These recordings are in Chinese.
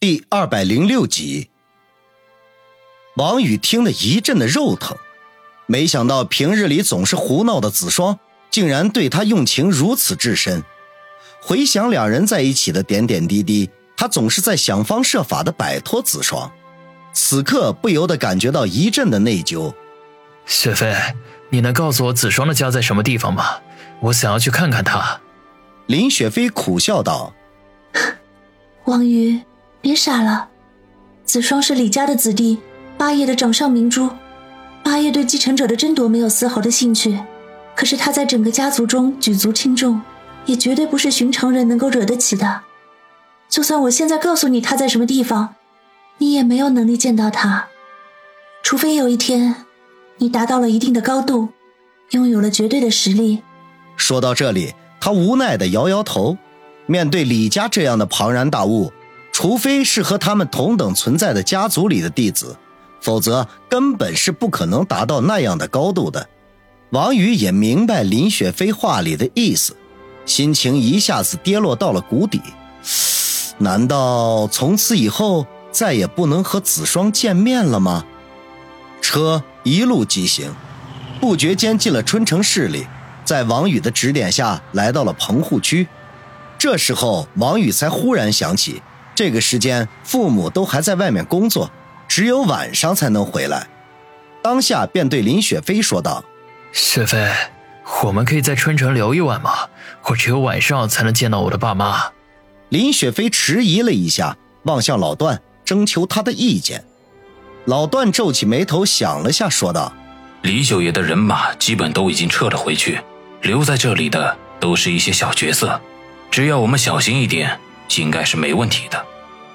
第二百零六集，王宇听得一阵的肉疼，没想到平日里总是胡闹的子双，竟然对他用情如此至深。回想两人在一起的点点滴滴，他总是在想方设法的摆脱子双，此刻不由得感觉到一阵的内疚。雪飞，你能告诉我子双的家在什么地方吗？我想要去看看他。林雪飞苦笑道：“ 王宇。”别傻了，子双是李家的子弟，八爷的掌上明珠。八爷对继承者的争夺没有丝毫的兴趣，可是他在整个家族中举足轻重，也绝对不是寻常人能够惹得起的。就算我现在告诉你他在什么地方，你也没有能力见到他，除非有一天，你达到了一定的高度，拥有了绝对的实力。说到这里，他无奈的摇摇头，面对李家这样的庞然大物。除非是和他们同等存在的家族里的弟子，否则根本是不可能达到那样的高度的。王宇也明白林雪飞话里的意思，心情一下子跌落到了谷底。难道从此以后再也不能和子双见面了吗？车一路疾行，不觉间进了春城市里，在王宇的指点下来到了棚户区。这时候，王宇才忽然想起。这个时间，父母都还在外面工作，只有晚上才能回来。当下便对林雪飞说道：“雪飞，我们可以在春城留一晚吗？我只有晚上才能见到我的爸妈。”林雪飞迟疑了一下，望向老段，征求他的意见。老段皱起眉头，想了下，说道：“李九爷的人马基本都已经撤了回去，留在这里的都是一些小角色，只要我们小心一点，应该是没问题的。”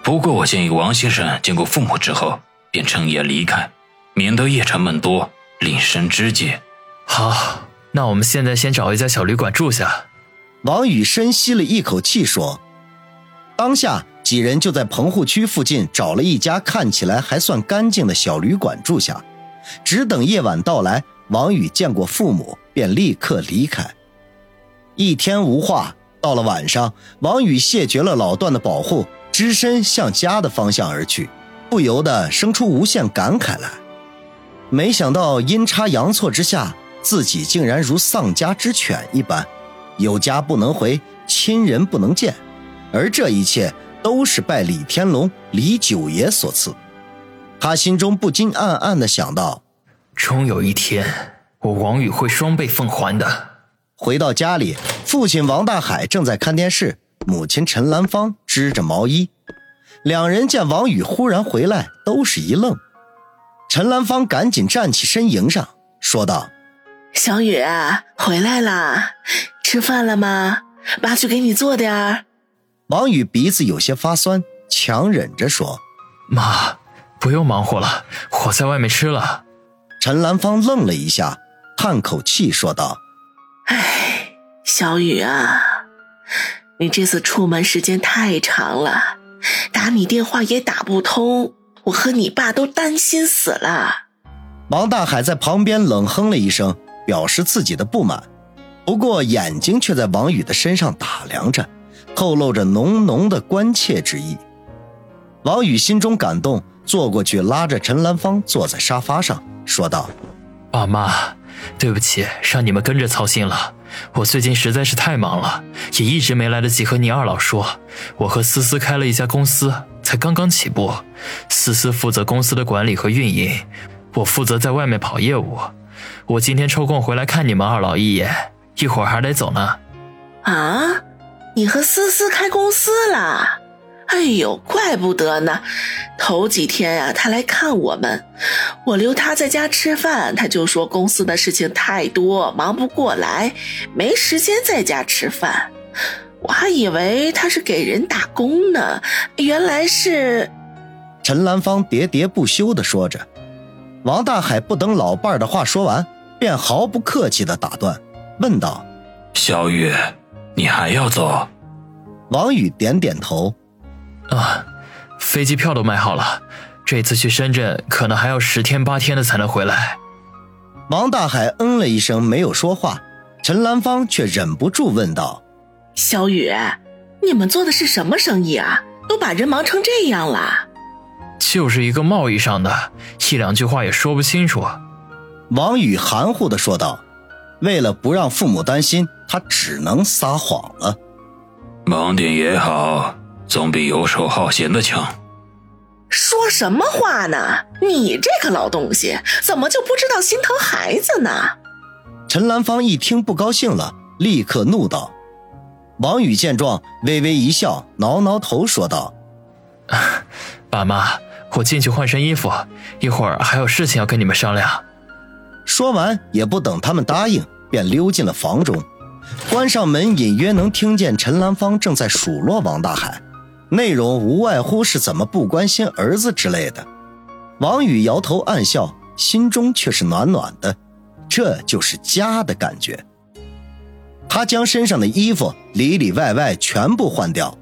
不过，我建议王先生见过父母之后，便趁夜离开，免得夜长梦多，令生枝节。好，那我们现在先找一家小旅馆住下。王宇深吸了一口气说：“当下几人就在棚户区附近找了一家看起来还算干净的小旅馆住下，只等夜晚到来，王宇见过父母，便立刻离开。一天无话，到了晚上，王宇谢绝了老段的保护。”只身向家的方向而去，不由得生出无限感慨来。没想到阴差阳错之下，自己竟然如丧家之犬一般，有家不能回，亲人不能见，而这一切都是拜李天龙、李九爷所赐。他心中不禁暗暗的想到：终有一天，我王宇会双倍奉还的。回到家里，父亲王大海正在看电视。母亲陈兰芳织着毛衣，两人见王宇忽然回来，都是一愣。陈兰芳赶紧站起身迎上，说道：“小雨回来啦，吃饭了吗？妈去给你做点儿。”王宇鼻子有些发酸，强忍着说：“妈，不用忙活了，我在外面吃了。”陈兰芳愣了一下，叹口气说道：“哎，小雨啊。”你这次出门时间太长了，打你电话也打不通，我和你爸都担心死了。王大海在旁边冷哼了一声，表示自己的不满，不过眼睛却在王宇的身上打量着，透露着浓浓的关切之意。王宇心中感动，坐过去拉着陈兰芳坐在沙发上，说道：“爸妈，对不起，让你们跟着操心了。”我最近实在是太忙了，也一直没来得及和你二老说。我和思思开了一家公司，才刚刚起步。思思负责公司的管理和运营，我负责在外面跑业务。我今天抽空回来看你们二老一眼，一会儿还得走呢。啊，你和思思开公司了？哎呦，怪不得呢！头几天呀，他来看我们，我留他在家吃饭，他就说公司的事情太多，忙不过来，没时间在家吃饭。我还以为他是给人打工呢，原来是……陈兰芳喋喋不休地说着。王大海不等老伴儿的话说完，便毫不客气地打断，问道：“小雨，你还要走？”王宇点点头。啊，飞机票都买好了，这次去深圳可能还要十天八天的才能回来。王大海嗯了一声，没有说话。陈兰芳却忍不住问道：“小雨，你们做的是什么生意啊？都把人忙成这样了。就是一个贸易上的，一两句话也说不清楚。王宇含糊的说道。为了不让父母担心，他只能撒谎了。忙点也好，总比游手好闲的强。说什么话呢？你这个老东西，怎么就不知道心疼孩子呢？陈兰芳一听不高兴了，立刻怒道。王宇见状，微微一笑，挠挠头说道：“ 爸妈，我进去换身衣服，一会儿还有事情要跟你们商量。”说完，也不等他们答应，便溜进了房中，关上门，隐约能听见陈兰芳正在数落王大海，内容无外乎是怎么不关心儿子之类的。王宇摇头暗笑，心中却是暖暖的，这就是家的感觉。他将身上的衣服里里外外全部换掉，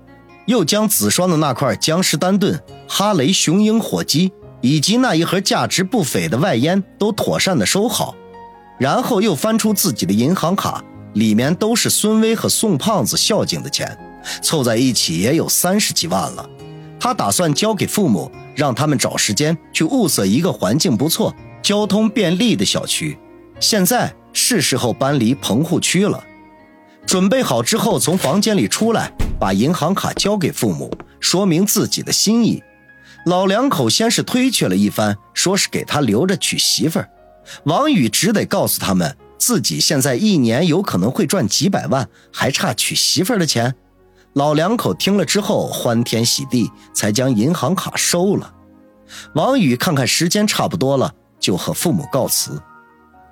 又将子双的那块江诗丹顿、哈雷雄鹰火鸡。以及那一盒价值不菲的外烟都妥善的收好，然后又翻出自己的银行卡，里面都是孙威和宋胖子孝敬的钱，凑在一起也有三十几万了。他打算交给父母，让他们找时间去物色一个环境不错、交通便利的小区。现在是时候搬离棚户区了。准备好之后，从房间里出来，把银行卡交给父母，说明自己的心意。老两口先是推却了一番，说是给他留着娶媳妇儿。王宇只得告诉他们，自己现在一年有可能会赚几百万，还差娶媳妇儿的钱。老两口听了之后，欢天喜地，才将银行卡收了。王宇看看时间差不多了，就和父母告辞。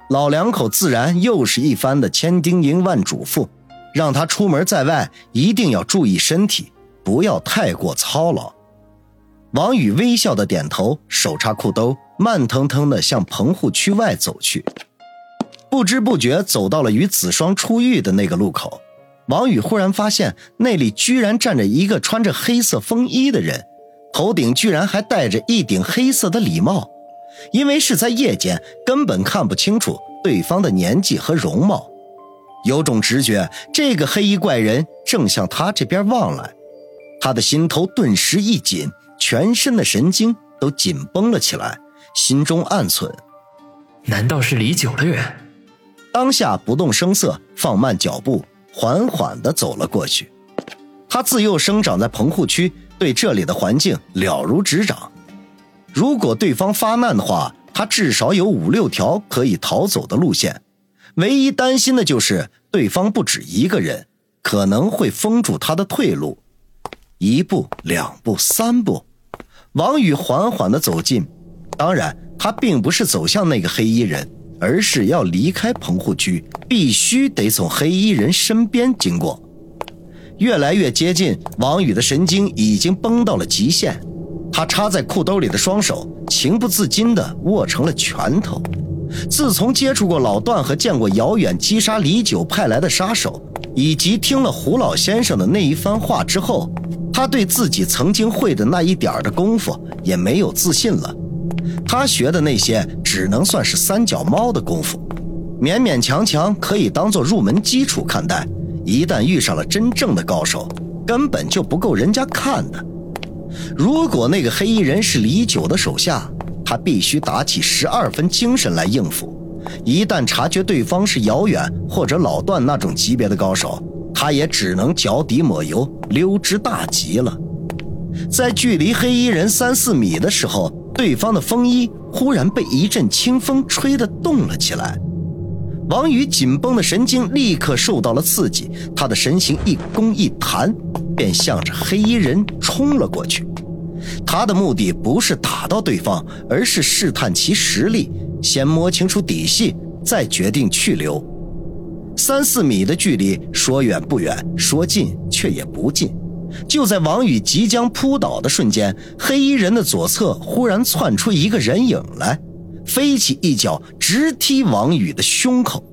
老两口自然又是一番的千叮咛万嘱咐，让他出门在外一定要注意身体，不要太过操劳。王宇微笑的点头，手插裤兜，慢腾腾的向棚户区外走去。不知不觉走到了与子双出狱的那个路口，王宇忽然发现那里居然站着一个穿着黑色风衣的人，头顶居然还戴着一顶黑色的礼帽。因为是在夜间，根本看不清楚对方的年纪和容貌，有种直觉，这个黑衣怪人正向他这边望来。他的心头顿时一紧。全身的神经都紧绷了起来，心中暗忖：难道是李九的人？当下不动声色，放慢脚步，缓缓地走了过去。他自幼生长在棚户区，对这里的环境了如指掌。如果对方发难的话，他至少有五六条可以逃走的路线。唯一担心的就是对方不止一个人，可能会封住他的退路。一步，两步，三步。王宇缓缓地走近，当然，他并不是走向那个黑衣人，而是要离开棚户区，必须得从黑衣人身边经过。越来越接近，王宇的神经已经绷到了极限，他插在裤兜里的双手情不自禁地握成了拳头。自从接触过老段和见过遥远击杀李九派来的杀手，以及听了胡老先生的那一番话之后。他对自己曾经会的那一点儿的功夫也没有自信了，他学的那些只能算是三脚猫的功夫，勉勉强强可以当做入门基础看待。一旦遇上了真正的高手，根本就不够人家看的。如果那个黑衣人是李九的手下，他必须打起十二分精神来应付。一旦察觉对方是姚远或者老段那种级别的高手，他也只能脚底抹油，溜之大吉了。在距离黑衣人三四米的时候，对方的风衣忽然被一阵清风吹得动了起来。王宇紧绷的神经立刻受到了刺激，他的身形一弓一弹，便向着黑衣人冲了过去。他的目的不是打到对方，而是试探其实力，先摸清楚底细，再决定去留。三四米的距离，说远不远，说近却也不近。就在王宇即将扑倒的瞬间，黑衣人的左侧忽然窜出一个人影来，飞起一脚直踢王宇的胸口。